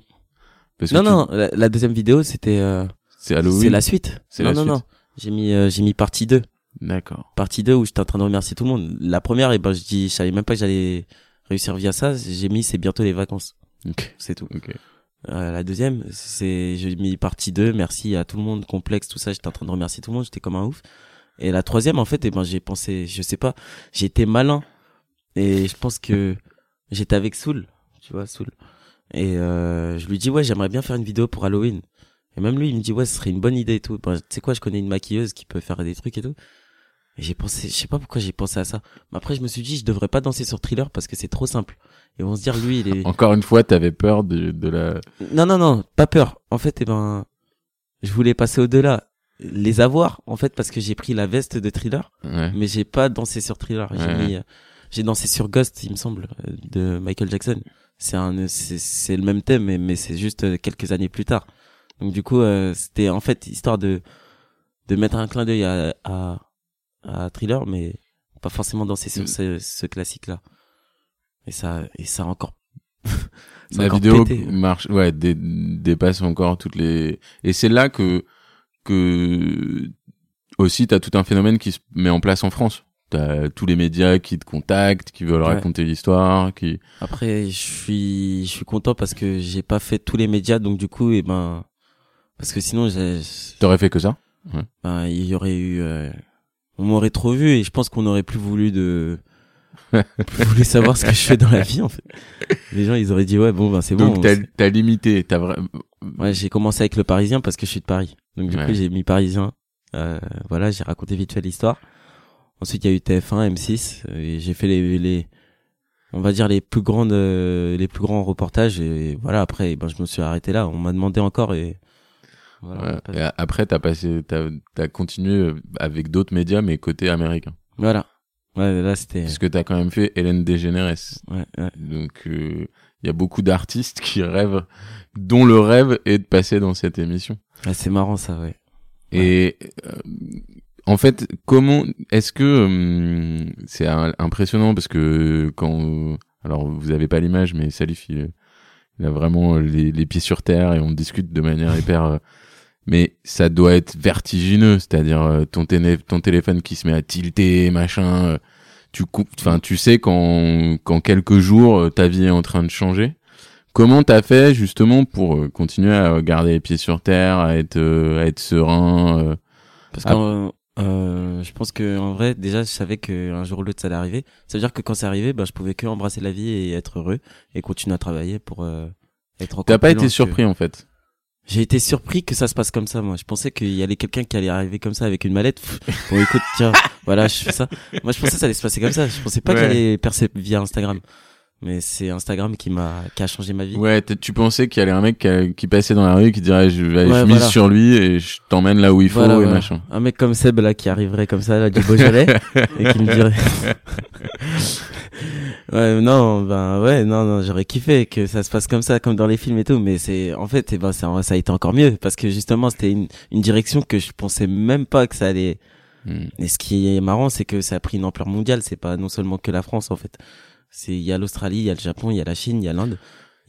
Parce que Non, tu- non, la, la deuxième vidéo, c'était. euh, c'est Halloween. c'est la suite. C'est non, la non, suite. non. J'ai mis, j'ai mis partie 2. D'accord. Partie 2 où j'étais en train de remercier tout le monde. La première, et ben, je dis, je savais même pas que j'allais réussir via ça. J'ai mis, c'est bientôt les vacances. Ok. C'est tout. Ok. Euh, la deuxième, c'est j'ai mis partie 2, merci à tout le monde, complexe, tout ça, j'étais en train de remercier tout le monde, j'étais comme un ouf. Et la troisième, en fait, eh ben, j'ai pensé, je sais pas, été malin. Et je pense que j'étais avec Soul, tu vois, Soul. Et euh, je lui dis, ouais, j'aimerais bien faire une vidéo pour Halloween. Et même lui, il me dit, ouais, ce serait une bonne idée et tout. Ben, tu sais quoi, je connais une maquilleuse qui peut faire des trucs et tout. Et j'ai pensé, je sais pas pourquoi j'ai pensé à ça. Mais après, je me suis dit, je devrais pas danser sur Thriller parce que c'est trop simple. Et on se dire, lui, il est... Encore une fois, t'avais peur de, de la. Non, non, non, pas peur. En fait, eh ben, je voulais passer au-delà. Les avoir, en fait, parce que j'ai pris la veste de Thriller, Ouais. mais j'ai pas dansé sur Thriller. J'ai Ouais. mis, euh, j'ai dansé sur Ghost, il me semble, de Michael Jackson. C'est un, c'est, c'est le même thème, mais, mais c'est juste euh, quelques années plus tard. Donc du coup, euh, c'était en fait histoire de, de mettre un clin d'œil à, à, à Thriller, mais pas forcément danser sur Mm. ce, ce classique-là. Et ça, et ça a encore. ça a La encore vidéo pété. marche, ouais, dé- dépasse encore toutes les. Et c'est là que que aussi t'as tout un phénomène qui se met en place en France. T'as tous les médias qui te contactent, qui veulent Ouais. raconter l'histoire, qui. Après, je suis, je suis content parce que j'ai pas fait tous les médias, donc du coup, et ben, parce que sinon, j'ai, T'aurais fait que ça? Ben, il y aurait eu, euh, on m'aurait trop vu et je pense qu'on aurait plus voulu de, plus voulu savoir ce que je fais dans la vie, en fait. Les gens, ils auraient dit, ouais, bon, ben, c'est bon. Donc on t'as limité, t'as vrai. Ouais, j'ai commencé avec le Parisien parce que je suis de Paris. Donc du Ouais. coup, j'ai mis Parisien. Euh, voilà, j'ai raconté vite fait l'histoire. Ensuite, il y a eu TF1, M6 euh, et j'ai fait les, les, on va dire les plus grandes, euh, les plus grands reportages et voilà. Après, ben je me suis arrêté là. On m'a demandé encore et voilà. Ouais. Et après t'as passé, t'as as continué avec d'autres médias mais côté américain. Voilà. Ouais, là c'était. Parce que t'as quand même fait Hélène DeGeneres. Ouais, ouais. Donc il y a beaucoup d'artistes qui rêvent, dont le rêve est de passer dans cette émission. Ouais, c'est marrant ça, ouais. Et euh, en fait, comment est-ce que hum, c'est impressionnant parce que quand alors vous avez pas l'image, mais Salif il, il a vraiment les, les pieds sur terre et on discute de manière hyper. Mais ça doit être vertigineux, c'est-à-dire euh, ton, téléphone qui se met à tilter, machin. euh, tu cou- enfin tu sais quand quelques jours euh, ta vie est en train de changer. Comment t'as fait justement pour continuer à garder les pieds sur terre, à être à être serein euh, Parce Ah. que euh, je pense que en vrai, déjà, je savais qu'un jour ou l'autre, ça allait arriver. Ça veut dire que quand c'est arrivé, ben, je pouvais que embrasser la vie et être heureux et continuer à travailler pour euh, être. T'as pas été que- surpris en fait. J'ai été surpris que ça se passe comme ça, moi. Je pensais qu'il y allait quelqu'un qui allait arriver comme ça avec une mallette. Bon, écoute, tiens, voilà, je fais ça. Moi, je pensais que ça allait se passer comme ça. Je pensais pas que Ouais. j'allais percer via Instagram. Mais c'est Instagram qui m'a, qui a changé ma vie. Ouais, tu pensais qu'il y allait un mec qui, a- qui passait dans la rue qui dirait je, vais Ouais, je mise sur lui et je t'emmène là où il faut Voilà, et voilà. machin. Un mec comme Seb, là, qui arriverait comme ça, là, du Beaujolais, et qui me dirait. ouais, non, ben, ouais, non, non, j'aurais kiffé que ça se passe comme ça, comme dans les films et tout, mais c'est, en fait, eh ben, ça, ça a été encore mieux, parce que justement, c'était une, une direction que je pensais même pas que ça allait, Hmm. Et ce qui est marrant, c'est que ça a pris une ampleur mondiale. C'est pas non seulement que la France, en fait. C'est il y a l'Australie, il y a le Japon, il y a la Chine, il y a l'Inde.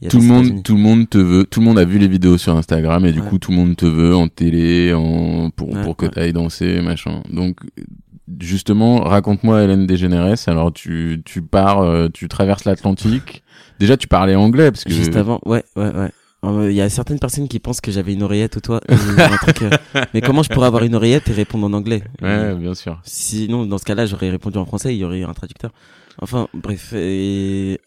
Tout le monde, tout le monde te veut, tout le monde a vu les vidéos sur Instagram et du Ouais. coup tout le monde te veut en télé, en pour Ouais, pour que ouais. t'ailles danser, machin. Donc justement, raconte-moi Hélène DeGeneres. Alors tu tu pars, euh, tu traverses l'Atlantique. Déjà tu parlais anglais parce que Juste avant, ouais, ouais, ouais. Euh, Il y a certaines personnes qui pensent que j'avais une oreillette ou toi. ou un truc, euh, Mais comment je pourrais avoir une oreillette et répondre en anglais? Ouais, bien sûr. Sinon, dans ce cas-là, j'aurais répondu en français, il y aurait eu un traducteur. Enfin, bref, et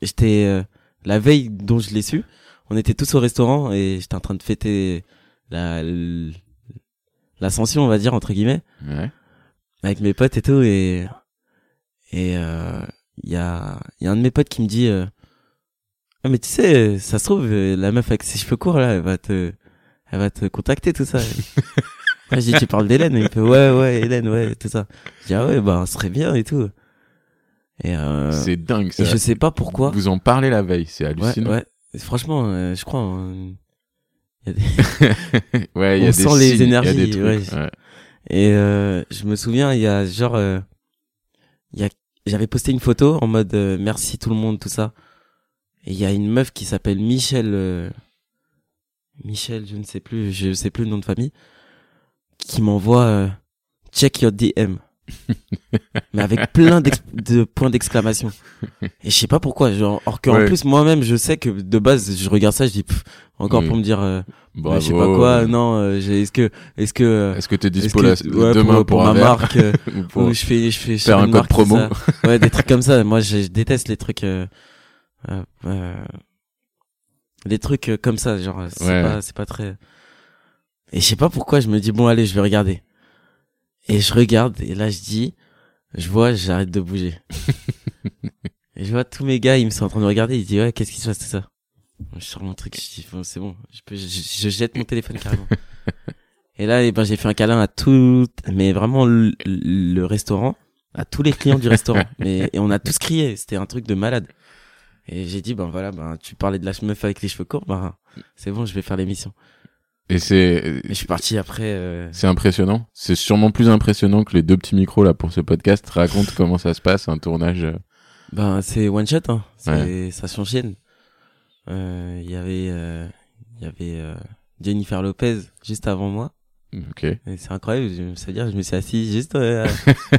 j'étais euh, la veille dont je l'ai su, on était tous au restaurant et j'étais en train de fêter la l'ascension, on va dire entre guillemets, Ouais. Avec mes potes et tout et et euh, il y a il y a un de mes potes qui me dit euh, ah mais tu sais ça se trouve euh, la meuf avec ses cheveux courts là elle va te elle va te contacter tout ça Moi, je dis tu parles d'Hélène il me fait ouais ouais Hélène ouais tout ça je dis ah ouais bah ce serait bien et tout Et, euh, C'est dingue ça. et je sais pas pourquoi. Vous en parlez la veille, c'est hallucinant. ouais. Franchement, euh, je crois. euh, il y a des- Ouais, il y a On des sent les signes, il y a énergies, des trucs. ouais. Et euh, je me souviens, il y a genre, euh, j'avais posté une photo en mode euh, merci tout le monde, tout ça. Et il y a une meuf qui s'appelle Michel, Michel, je ne sais plus, je sais plus le nom de famille, qui m'envoie check your DM, mais avec plein de points d'exclamation. Et je sais pas pourquoi, genre, or que en plus moi-même je sais que de base je regarde ça, je dis pff, encore Oui. pour me dire, euh, Bravo. je sais pas quoi, non, euh, est-ce que, est-ce que Est-ce que t'es dispo que- là, ouais, demain pour, pour un ma marque euh, ou pour où je fais je fais faire sur un une code promo ouais des trucs comme ça moi je, je déteste les trucs euh, euh, euh, les trucs comme ça genre c'est Ouais. pas c'est pas très et je sais pas pourquoi je me dis bon allez je vais regarder et je regarde et là je dis je vois j'arrête de bouger et je vois tous mes gars ils me sont en train de regarder ils disent ouais qu'est-ce qui se passe tout ça? Je sors mon truc je dis bon, c'est bon je peux je, je jette mon téléphone carrément et là, eh ben, j'ai fait un câlin à tout, mais vraiment le, le restaurant, à tous les clients du restaurant. Mais et on a tous crié, c'était un truc de malade. Et j'ai dit, ben voilà, ben tu parlais de la meuf avec les cheveux courts, ben c'est bon, je vais faire l'émission. Et c'est je suis parti après. euh, c'est impressionnant. C'est sûrement plus impressionnant que les deux petits micros là pour ce podcast. Raconte comment ça se passe un tournage. euh, Ben c'est one shot, hein. C'est ça s'enchaîne. Euh, Il y avait, euh, il y avait euh, Jennifer Lopez juste avant moi. Ok. Et c'est incroyable. Ça veut dire, je me suis assis juste. euh,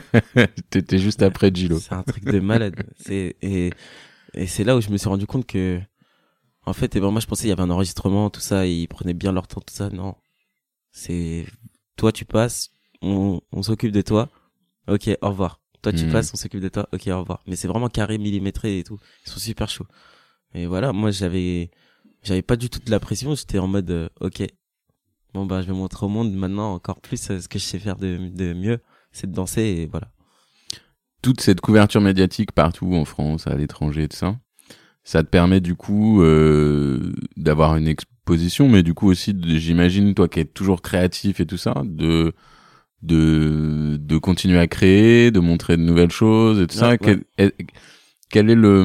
T'étais juste après Gilo. C'est un truc de malade. C'est et et c'est là où je me suis rendu compte que en fait, et ben moi je pensais il y avait un enregistrement, tout ça, et ils prenaient bien leur temps, tout ça. Non, c'est toi tu passes, on on s'occupe de toi. Ok, au revoir. Toi tu Mhm. passes, on s'occupe de toi. Ok, au revoir. Mais c'est vraiment carré, millimétré et tout. Ils sont super chauds. Et voilà, moi j'avais j'avais pas du tout de la pression. J'étais en mode euh, ok. Bon bah je vais montrer au monde maintenant encore plus euh, ce que je sais faire de de mieux, c'est de danser et voilà. toute cette couverture médiatique partout en France, à l'étranger, tout ça, ça te permet du coup euh, d'avoir une exposition, mais du coup aussi, j'imagine, toi qui es toujours créatif et tout ça, de de de continuer à créer, de montrer de nouvelles choses et tout ça. Ouais, Quel, est- quel est le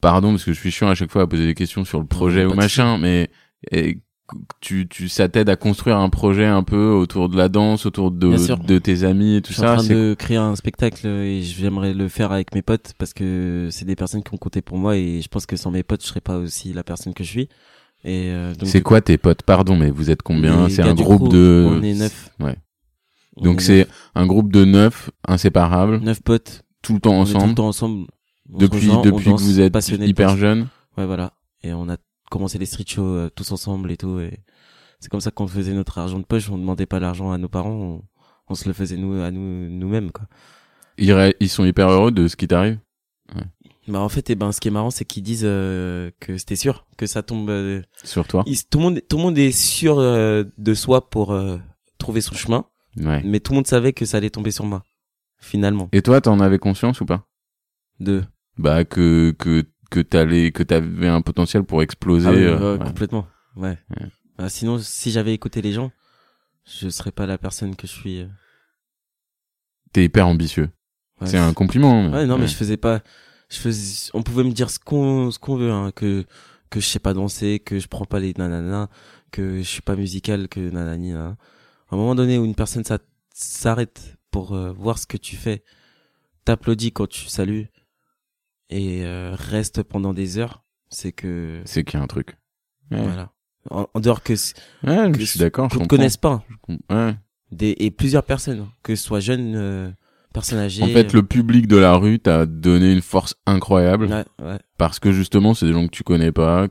pardon parce que je suis chiant à chaque fois à poser des questions sur le projet ou machin, mais et, tu, tu, ça t'aide à construire un projet un peu autour de la danse, autour de, de tes amis et tout Je suis en ça. train C'est de créer un spectacle et j'aimerais le faire avec mes potes parce que c'est des personnes qui ont compté pour moi et je pense que sans mes potes je serais pas aussi la personne que je suis. Et euh, donc c'est quoi tes potes? Pardon, mais vous êtes combien? C'est un groupe crew, de. On est neuf. Ouais. On Donc est c'est un groupe de neuf, inséparables, neuf potes. tout le temps On est tout ensemble, le temps ensemble. On depuis rejoint, depuis que vous êtes hyper jeune. Ouais voilà. Et on a commencé les street shows euh, tous ensemble et tout. Et c'est comme ça qu'on faisait notre argent de poche. On demandait pas l'argent à nos parents. On, on se le faisait nous à nous nous-mêmes quoi. Ils, sont hyper heureux de ce qui t'arrive. Bah en fait, et ben ce qui est marrant, c'est qu'ils disent euh, que c'était sûr que ça tombe. euh, Sur toi. ils- tout le monde, tout le monde est sûr euh, de soi pour trouver son chemin, Ouais. mais tout le monde savait que ça allait tomber sur moi, finalement. Et toi, t'en avais conscience ou pas? De. Bah que que que t'allais que t'avais un potentiel pour exploser. Ah oui, euh, ouais, complètement. Ouais. Ouais. Bah, sinon, si j'avais écouté les gens, je serais pas la personne que je suis. euh. T'es hyper ambitieux. Ouais, c'est un compliment. Ouais, non, mais je faisais pas. Je faisais. On pouvait me dire ce qu'on ce qu'on veut, hein, que que je sais pas danser, que je prends pas les nanana, que je suis pas musical, que nanani. nanana. À un moment donné où une personne s'arrête pour euh, voir ce que tu fais, t'applaudis quand tu salues et euh, reste pendant des heures, c'est que C'est qu'il y a un truc. Ouais. voilà. En, en dehors que Ouais, Que je suis d'accord. je qu'on comprends. connaisse pas, Ouais. des et plusieurs personnes, que ce soit jeunes, euh, personnes âgées. En fait, le public de la rue t'a donné une force incroyable ouais, ouais. parce que justement, c'est des gens que tu connais pas,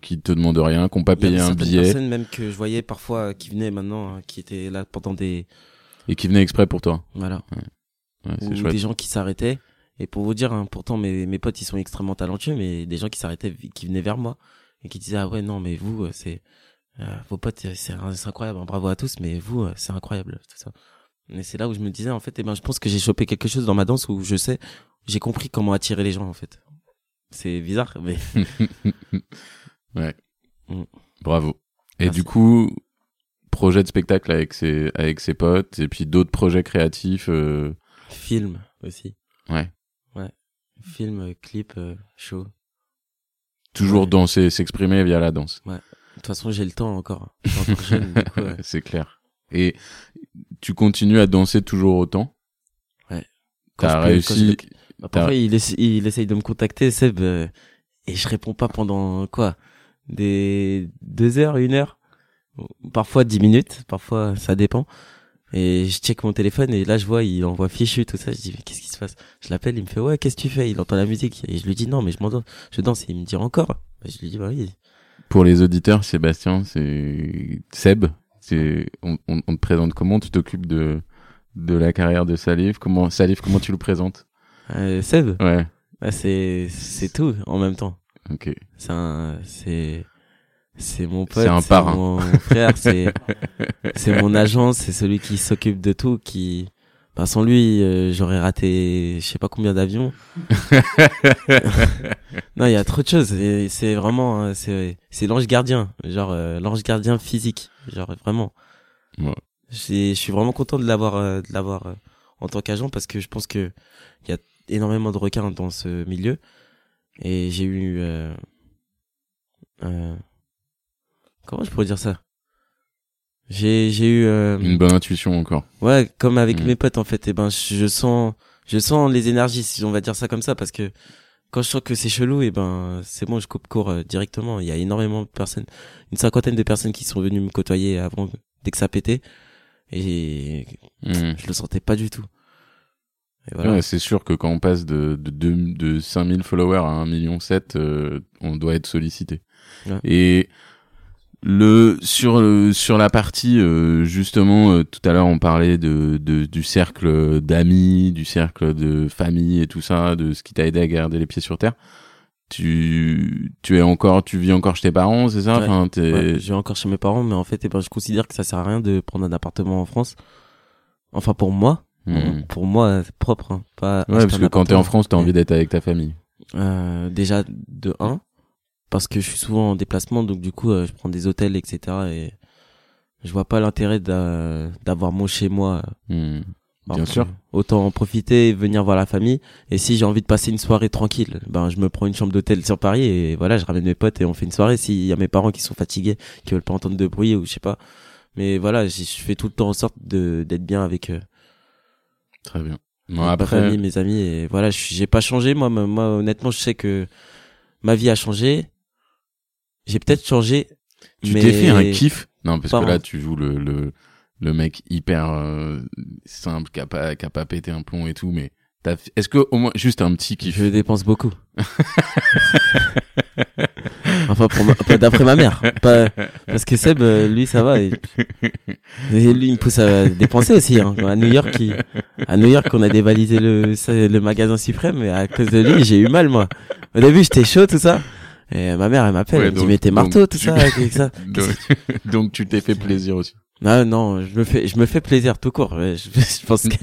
qui te demandent rien, qui n'ont pas payé un billet personnes même que je voyais parfois euh, qui venaient maintenant, hein, qui étaient là pendant des et qui venaient exprès pour toi. voilà, Ouais, c'est ou chouette. des gens qui s'arrêtaient. Et pour vous dire, hein, pourtant mes mes potes ils sont extrêmement talentueux, mais des gens qui s'arrêtaient, qui venaient vers moi et qui disaient ah ouais non mais vous euh, c'est euh, vos potes euh, c'est incroyable, hein, bravo à tous, mais vous c'est incroyable tout ça. Et c'est là où je me disais en fait, eh ben je pense que j'ai chopé quelque chose dans ma danse où je sais, j'ai compris comment attirer les gens en fait. C'est bizarre, mais Bravo. Et Merci. du coup, projet de spectacle avec ses avec ses potes et puis d'autres projets créatifs. euh, film. aussi. Ouais. Ouais. Film, euh, clip, euh, show. Toujours Ouais. danser, s'exprimer via la danse. De toute façon, j'ai le temps encore. Ouais. C'est clair. Et tu continues à danser toujours autant? Ouais. T'as peux- réussi. le- Bah, parfois, il, essa- il essaye de me contacter, Seb, euh, et je réponds pas pendant quoi Des deux heures, une heure? Parfois dix minutes, parfois ça dépend. Et je check mon téléphone et là je vois, il envoie fichu, tout ça. Je dis, mais qu'est-ce qui se passe? Je l'appelle, il me fait, ouais, qu'est-ce que tu fais? Il entend la musique. Et je lui dis, non, mais je m'en je danse. Et il me dit encore. Bah, je lui dis, bah oui. Pour les auditeurs, Sébastien, c'est Seb. C'est on, on, on te présente comment? Tu t'occupes de de la carrière de Salif? Comment Salif Comment tu le présentes? Euh, Seb, Ouais. bah, c'est, c'est tout en même temps. Ok. C'est un, c'est, c'est mon pote, C'est mon frère, c'est, c'est mon agent, c'est celui qui s'occupe de tout, qui, bah, sans lui, euh, j'aurais raté, je sais pas combien d'avions. non, il y a trop de choses. C'est vraiment, euh, c'est, c'est l'ange gardien, genre euh, l'ange gardien physique, genre vraiment. Ouais. Je suis vraiment content de l'avoir, euh, de l'avoir euh, en tant qu'agent parce que je pense que il y a énormément de requins dans ce milieu et j'ai eu, euh, euh, comment je pourrais dire ça? J'ai, j'ai eu, euh, Une bonne intuition encore. Ouais, comme avec Mhm. mes potes en fait, et ben je sens je sens les énergies si on va dire ça comme ça parce que quand je sens que c'est chelou et ben c'est bon, je coupe court euh, directement. Il y a énormément de personnes, une cinquantaine de personnes qui sont venues me côtoyer avant dès que ça pétait et Mhm. je le sentais pas du tout. Voilà. Ouais, c'est sûr que quand on passe de, de, de, de 5000 followers à 1 million 7, euh, on doit être sollicité. Ouais. Et le sur le, sur la partie euh, justement euh, tout à l'heure on parlait de, de du cercle d'amis, du cercle de famille et tout ça, de ce qui t'a aidé à garder les pieds sur terre. Tu tu es encore tu vis encore chez tes parents, c'est ça? Ouais. Enfin, t'es- Ouais, je vais encore chez mes parents, mais en fait, eh ben, je considère que ça sert à rien de prendre un appartement en France. Enfin, pour moi, Hmm. pour moi, c'est propre, hein, pas. Ouais, parce que quand t'es en. France, t'as envie d'être avec ta famille. Euh, déjà de 1 parce que je suis souvent en déplacement donc du coup euh, je prends des hôtels etc et je vois pas l'intérêt d'a- d'avoir mon chez moi Hmm. Bien sûr. autant en profiter et venir voir la famille et si j'ai envie de passer une soirée tranquille ben je me prends une chambre d'hôtel sur Paris et voilà je ramène mes potes et on fait une soirée s'il y a mes parents qui sont fatigués qui veulent pas entendre de bruit ou je sais pas mais voilà je fais tout le temps en sorte de d'être bien avec eux Très bien. Bon, avec ma après, famille, mes amis et voilà, j'ai pas changé moi moi moi, honnêtement, je sais que ma vie a changé. J'ai peut-être changé Tu mais t'es fait un kiff Non, parce que là, tu joues le, le, le mec hyper euh, simple, qui a, pas, qui a pas pété un plomb et tout, mais t'as est-ce que au moins juste un petit kiff? Je dépense beaucoup. enfin pour ma- pas d'après ma mère, pas parce que Seb euh, lui ça va et, et lui il me pousse à dépenser aussi hein. À New York, il- à New York on a dévalisé le le magasin suprême et à cause de lui, j'ai eu mal moi. Au début, j'étais chaud tout ça. Et ma mère elle m'appelle, Ouais, elle me dit mais t'es marteau tout tu- ça, ça. donc, tu t'es fait plaisir aussi. Ah non, je me fais, je me fais plaisir tout court. Je, je pense que,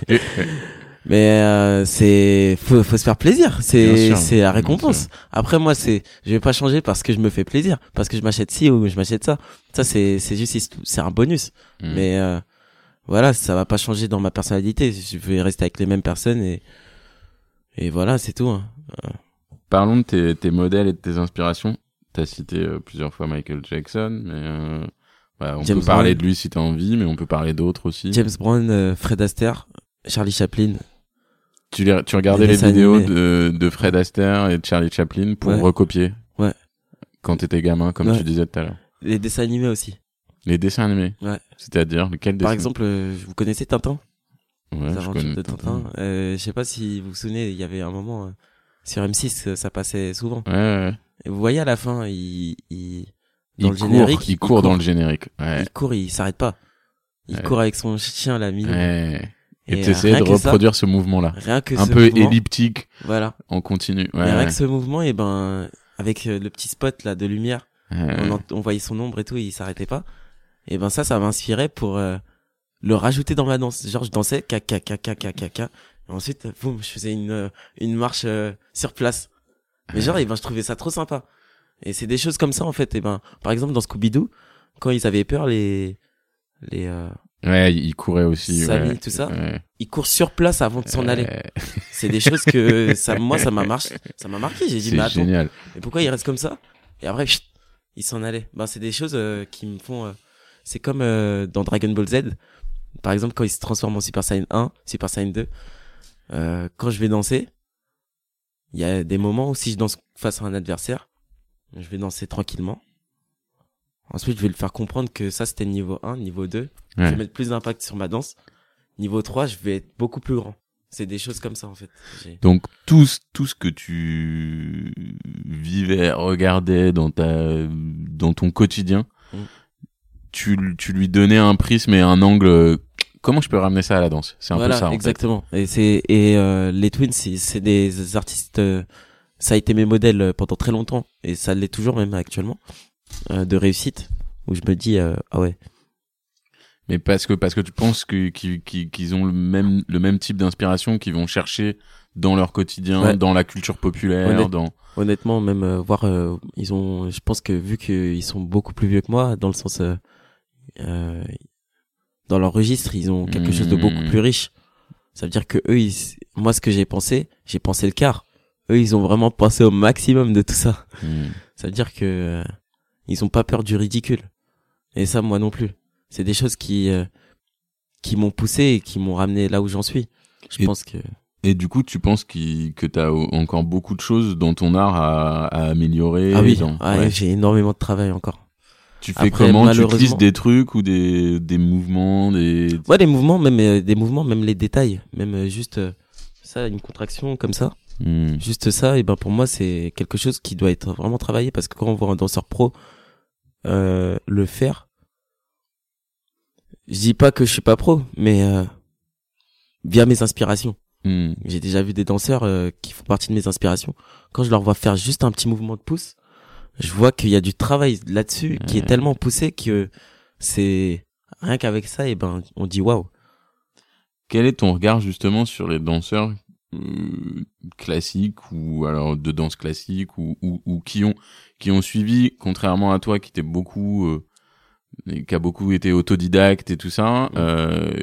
mais euh, c'est, faut, faut se faire plaisir. C'est, c'est la récompense. Après moi, c'est, je vais pas changer parce que je me fais plaisir, parce que je m'achète ci ou je m'achète ça. Ça c'est, c'est juste, c'est- un bonus. Hmm. Mais euh, voilà, ça va pas changer dans ma personnalité. Je vais rester avec les mêmes personnes et et voilà, c'est tout. hein. Parlons de tes, tes modèles et de tes inspirations. T'as cité euh, plusieurs fois Michael Jackson, mais euh, bah, on James peut parler Brown. de lui si t'as envie, mais on peut parler d'autres aussi. James Brown, euh, Fred Astaire, Charlie Chaplin. Tu, les- tu regardais Les vidéos de, de Fred Astaire et de Charlie Chaplin pour Ouais. recopier Ouais. quand t'étais gamin, comme Ouais. tu disais tout à l'heure? Les dessins animés aussi. Les dessins animés? Ouais. C'est-à-dire, lequel Par dessin? exemple, euh, vous connaissez Tintin? Ouais, je connais. de Tintin. Euh, je sais pas si vous vous souvenez, il y avait un moment euh, sur M6, euh, ça passait souvent. Ouais, ouais. Et vous voyez à la fin, il, il dans il le court, générique, il court dans le générique. Ouais. il court, il s'arrête pas. Il court avec son chien Milou. ouais. Et Et, t'essayais rien de ça- reproduire ce mouvement-là. Rien que Un peu mouvement, elliptique, Voilà. en continu. Et Ouais, rien que ce mouvement, et ben avec euh, le petit spot là de lumière, Ouais, on, on voyait son ombre et tout, il s'arrêtait pas. Et ben ça, ça m'inspirait pour euh, le rajouter dans ma danse. Genre je dansais, caca, caca, caca, caca. Et ensuite, boum, je faisais une euh, une marche euh, sur place. Mais genre, et ben je trouvais ça trop sympa. Et c'est des choses comme ça en fait. Et ben, par exemple dans Scooby Doo, quand ils avaient peur les les euh, Ouais, il courait aussi. Samy, ouais. tout ça. Ouais. Il court sur place avant de s'en aller. C'est des choses que ça, moi, ça m'a marqué. Ça m'a marqué. J'ai dit, mais C'est attends, génial. mais pourquoi il reste comme ça? Et après, chut, il s'en allait. Ben, c'est des choses euh, qui me font. euh, c'est comme euh, dans Dragon Ball Z. Par exemple, quand il se transforme en Super Saiyan 1, Super Saiyan 2. Euh, quand je vais danser, il y a des moments où si je danse face à un adversaire, je vais danser tranquillement. Ensuite, je vais le faire comprendre que ça, c'était niveau 1, niveau 2. Je vais mettre plus d'impact sur ma danse. Niveau 3, je vais être beaucoup plus grand. C'est des choses comme ça, en fait. Donc tout, ce- tout ce que tu vivais, regardais dans ta, dans ton quotidien, Mm. tu, tu lui donnais un prisme et un angle. Comment je peux ramener ça à la danse? C'est un voilà, peu ça. en fait. exactement. Et c'est et euh, les Twins, c'est des artistes. euh, ça a été mes modèles euh, pendant très longtemps et ça l'est toujours même actuellement euh, de réussite où je me dis euh, ah ouais Mais parce que parce que tu penses que qu'ils qu'ils- qu'ils ont le même le même type d'inspiration qu'ils vont chercher dans leur quotidien, Ouais. dans la culture populaire, Honnête- dans. honnêtement même euh, voir euh, ils ont je pense que vu qu'ils sont beaucoup plus vieux que moi dans le sens euh, euh, dans leur registre ils ont quelque chose de beaucoup Mhm. plus riche. Ça veut dire que eux ils, moi ce que j'ai pensé j'ai pensé le quart. Eux ils ont vraiment pensé au maximum de tout ça. Hmm. ça veut dire que euh, ils ont pas peur du ridicule. Et ça moi non plus. C'est des choses qui euh, qui m'ont poussé et qui m'ont ramené là où j'en suis. Je Et- pense que Et du coup, tu penses qu'il- que tu as encore beaucoup de choses dans ton art à, à améliorer ah oui. ah, ouais. j'ai énormément de travail encore Tu fais Après, comment? Tu utilises des trucs ou des, des mouvements des... Ouais, des mouvements, même euh, des mouvements, même les détails, même euh, juste euh, ça, une contraction comme ça, Hmm. juste ça, et ben pour moi c'est quelque chose qui doit être vraiment travaillé parce que quand on voit un danseur pro euh, le faire, je dis pas que je suis pas pro, mais euh, via mes inspirations, Hmm. j'ai déjà vu des danseurs euh, qui font partie de mes inspirations. Quand je leur vois faire juste un petit mouvement de pouce, je vois qu'il y a du travail là-dessus qui est tellement poussé que c'est rien qu'avec ça, et ben on dit waouh. Quel est ton regard justement sur les danseurs euh, classiques ou alors de danse classique ou, ou, ou qui ont qui ont suivi contrairement à toi qui était beaucoup euh, qui a beaucoup été autodidacte et tout ça euh,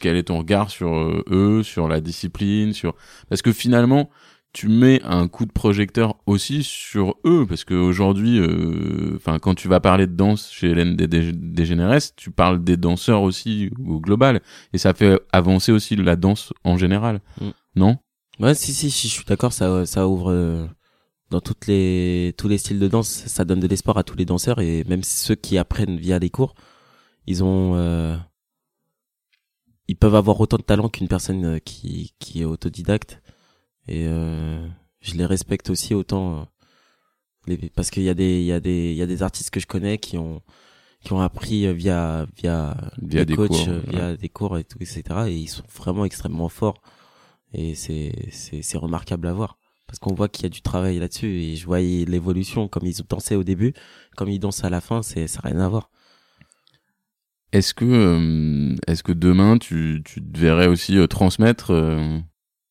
quel est ton regard sur euh, eux sur la discipline sur parce que finalement tu mets un coup de projecteur aussi sur eux parce que aujourd'hui enfin quand tu vas parler de danse chez Hélène Dé- Dégénérès tu parles des danseurs aussi au global et ça fait avancer aussi la danse en général. Mm. non? Ouais, si, si, si, je suis d'accord, ça, ça ouvre euh, dans toutes les, tous les styles de danse, ça donne de l'espoir à tous les danseurs et même ceux qui apprennent via les cours, ils ont, euh, ils peuvent avoir autant de talent qu'une personne euh, qui, qui est autodidacte et euh, je les respecte aussi autant, euh, les, parce qu'il y a des, il y a des, il y a des artistes que je connais qui ont, qui ont appris euh, via, via, Via des coachs, cours, euh, ouais. via des cours et tout, etc. Et ils sont vraiment extrêmement forts et c'est c'est c'est remarquable à voir parce qu'on voit qu'il y a du travail là-dessus et je voyais l'évolution comme ils ont dansé au début comme ils dansent à la fin c'est ça n'a rien à voir est-ce que est-ce que demain tu tu te verrais aussi transmettre euh,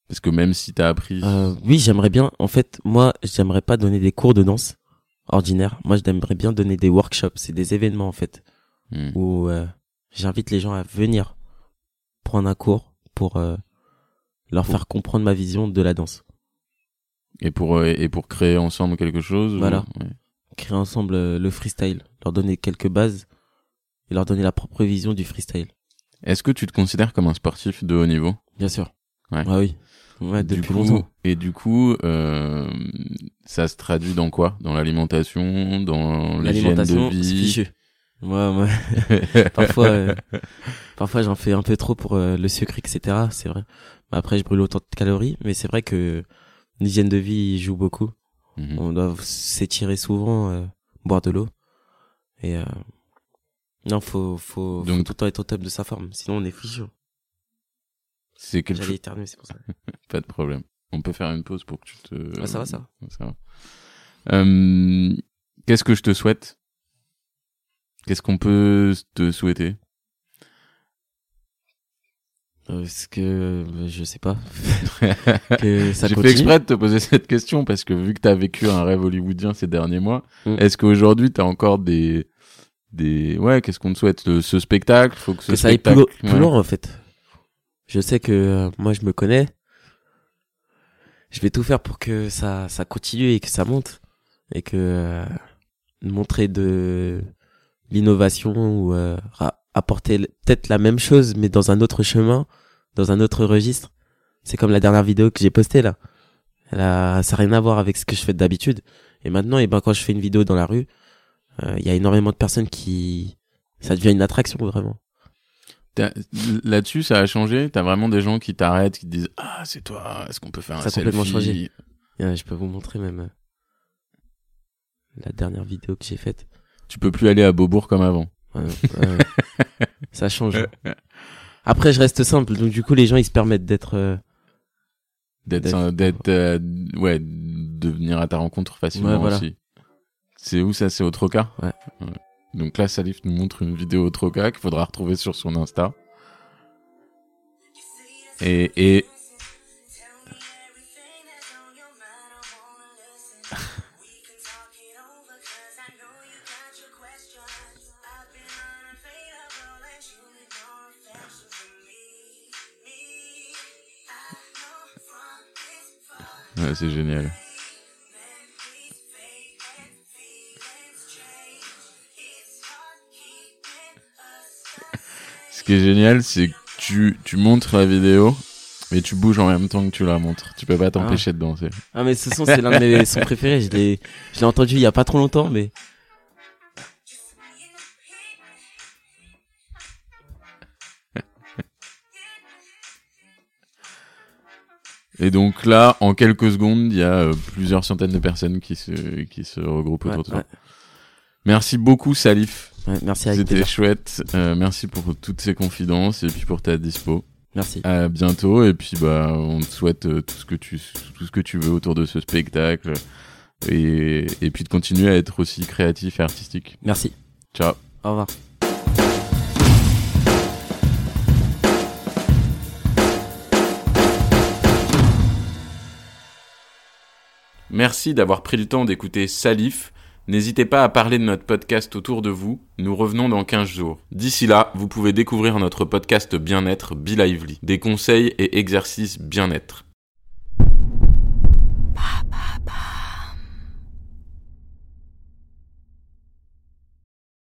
parce que même si t'as appris euh, oui j'aimerais bien en fait moi j'aimerais pas donner des cours de danse ordinaires moi j'aimerais bien donner des workshops c'est des événements en fait Hmm. où euh, j'invite les gens à venir prendre un cours pour euh, leur faire comprendre ma vision de la danse et pour euh, et pour créer ensemble quelque chose ou- Voilà. ouais. créer ensemble euh, le freestyle leur donner quelques bases et leur donner la propre vision du freestyle est-ce que tu te considères comme un sportif de haut niveau? Bien sûr. Ouais. Ah oui. Ouais, Du depuis coup- longtemps. et du coup euh, ça se traduit dans quoi? Dans l'alimentation dans l'hygiène de vie. Moi, moi, parfois, euh, parfois j'en fais un peu trop pour euh, le sucre, etc. C'est vrai. Après, je brûle autant de calories, mais c'est vrai que l'hygiène de vie joue beaucoup. Mhm. On doit s'étirer souvent, euh, boire de l'eau. Et euh, non, faut, faut, tout le temps être au top de sa forme. Sinon, on est fichu. C'est quelque J'allais chose. éternuer, c'est pour ça. pas de problème. On peut faire une pause pour que tu te Ah, ça va, ça va. Ça va. Euh, qu'est-ce que je te souhaite? Qu'est-ce qu'on peut te souhaiter? Euh, Est-ce que, euh, je sais pas, que ça J'ai fait exprès de te poser cette question parce que vu que tu as vécu un rêve hollywoodien ces derniers mois, Mm. est-ce qu'aujourd'hui tu as encore des des ouais qu'est-ce qu'on te souhaite? Ce spectacle? Faut que, ce que ça aille plus, loin en fait je sais que euh, moi je me connais. Je vais tout faire pour que ça ça continue et que ça monte. Et que euh, montrer de l'innovation ou euh, apporter peut-être la même chose mais dans un autre chemin dans un autre registre. C'est comme la dernière vidéo que j'ai postée là. Elle a ça n'a rien à voir avec ce que je fais d'habitude. Et maintenant et eh ben quand je fais une vidéo dans la rue il y a énormément de personnes qui ça devient une attraction vraiment Là-dessus, ça a changé? T'as vraiment des gens qui t'arrêtent, qui te disent ah c'est toi. Est-ce qu'on peut faire un Ça a complètement changé. je peux vous montrer même euh, la dernière vidéo que j'ai faite. Tu peux plus aller à Beaubourg comme avant. ça change. Après, je reste simple, donc du coup, les gens ils se permettent d'être euh, d'être d'être euh, ouais de venir à ta rencontre facilement aussi. C'est où ça? C'est au Troca? Ouais. Donc là, Salif nous montre une vidéo Troca qu'il faudra retrouver sur son Insta. Et, et... ouais, c'est génial. Qui est génial, c'est que tu, tu montres la vidéo, mais tu bouges en même temps que tu la montres. Tu peux pas t'empêcher de danser. Ah, mais ce son, c'est l'un de mes sons préférés. Je l'ai, je l'ai entendu il y a pas trop longtemps, mais. Et donc là, en quelques secondes, il y a euh, plusieurs centaines de personnes qui se, qui se regroupent autour de toi. Merci beaucoup, Salif merci à C'était chouette. Euh, merci pour toutes ces confidences et puis pour ta dispo. Merci. À bientôt et puis bah on te souhaite euh, tout ce que tu tout ce que tu veux autour de ce spectacle et et puis de continuer à être aussi créatif et artistique. Merci. Ciao. Au revoir. Merci d'avoir pris le temps d'écouter Salif N'hésitez pas à parler de notre podcast autour de vous. Nous revenons dans 15 jours. D'ici là, vous pouvez découvrir notre podcast Bien-être Be Lively. Des conseils et exercices bien-être.